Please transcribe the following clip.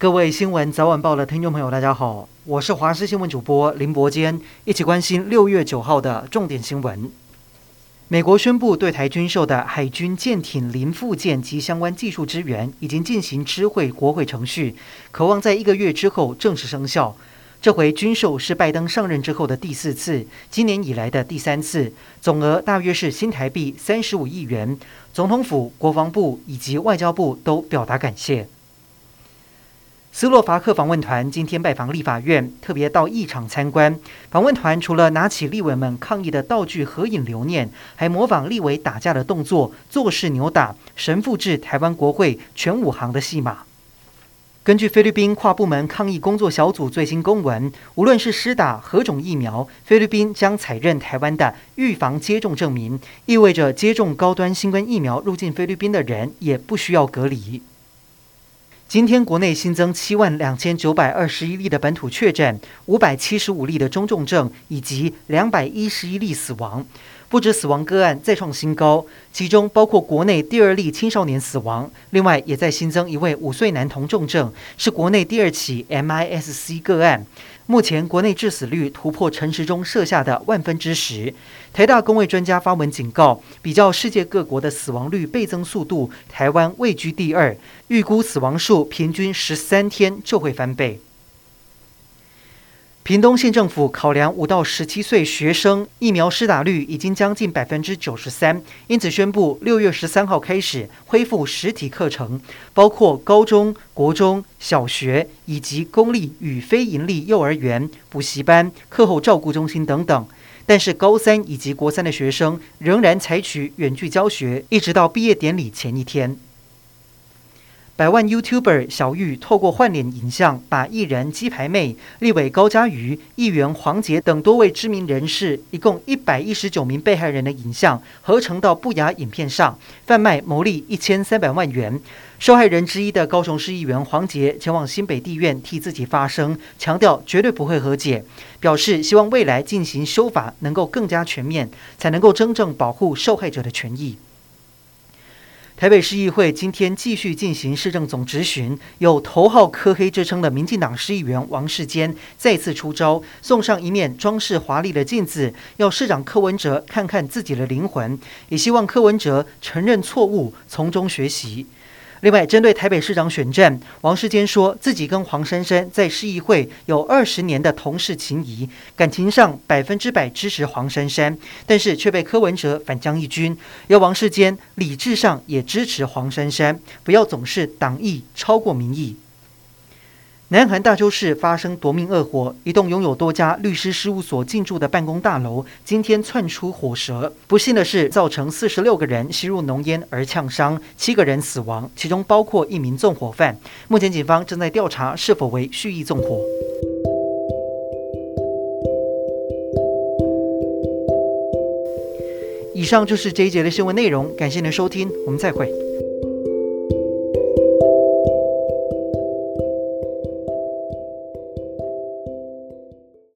各位新闻早晚报的听众朋友，大家好，我是华视新闻主播林伯坚，一起关心六月九号的重点新闻。美国宣布对台军售的海军舰艇零附件及相关技术支援已经进行知会国会程序，可望在一个月之后正式生效。这回军售是拜登上任之后的第四次，今年以来的第三次，总额大约是新台币三十五亿元。总统府、国防部以及外交部都表达感谢。斯洛伐克访问团今天拜访立法院，特别到议场参观。访问团除了拿起立委们抗议的道具合影留念，还模仿立委打架的动作，作势扭打，神复制台湾国会全武行的戏码。根据菲律宾跨部门抗疫工作小组最新公文，无论是施打何种疫苗，菲律宾将采认台湾的预防接种证明，意味着接种高端新冠疫苗入境菲律宾的人也不需要隔离。今天国内新增七万两千九百二十一例的本土确诊，五百七十五例的中重症，以及两百一十一例死亡。不止死亡个案再创新高，其中包括国内第二例青少年死亡，另外也在新增一位五岁男童重症，是国内第二起 MIS-C 个案。目前国内致死率突破陈时中设下的万分之十。台大公卫专家发文警告，比较世界各国的死亡率倍增速度，台湾位居第二，预估死亡数平均十三天就会翻倍。屏东县政府考量五到十七岁学生疫苗施打率已经将近百分之九十三，因此宣布六月十三号开始恢复实体课程，包括高中国中小学以及公立与非营利幼儿园、补习班、课后照顾中心等等。但是高三以及国三的学生仍然采取远距教学，一直到毕业典礼前一天。百万 YouTuber 小玉透过换脸影像，把艺人鸡排妹、立委高嘉瑜、议员黄杰等多位知名人士，一共一百一十九名被害人的影像合成到不雅影片上，贩卖牟利一千三百万元。受害人之一的高雄市议员黄杰前往新北地院替自己发声，强调绝对不会和解，表示希望未来进行修法能够更加全面，才能够真正保护受害者的权益。台北市议会今天继续进行市政总质询，有头号柯黑之称的民进党市议员王世坚再次出招，送上一面装饰华丽的镜子，要市长柯文哲看看自己的灵魂，也希望柯文哲承认错误，从中学习。另外，针对台北市长选战，王世坚说自己跟黄珊珊在市议会有二十年的同事情谊，感情上百分之百支持黄珊珊，但是却被柯文哲反将一军，要王世坚理智上也支持黄珊珊，不要总是党意超过民意。南韩大邱市发生夺命恶火，一栋拥有多家律师事务所进驻的办公大楼今天窜出火舌。不幸的是，造成四十六个人吸入浓烟而呛伤，七个人死亡，其中包括一名纵火犯。目前警方正在调查是否为蓄意纵火。以上就是这一节的新闻内容，感谢您的收听，我们再会。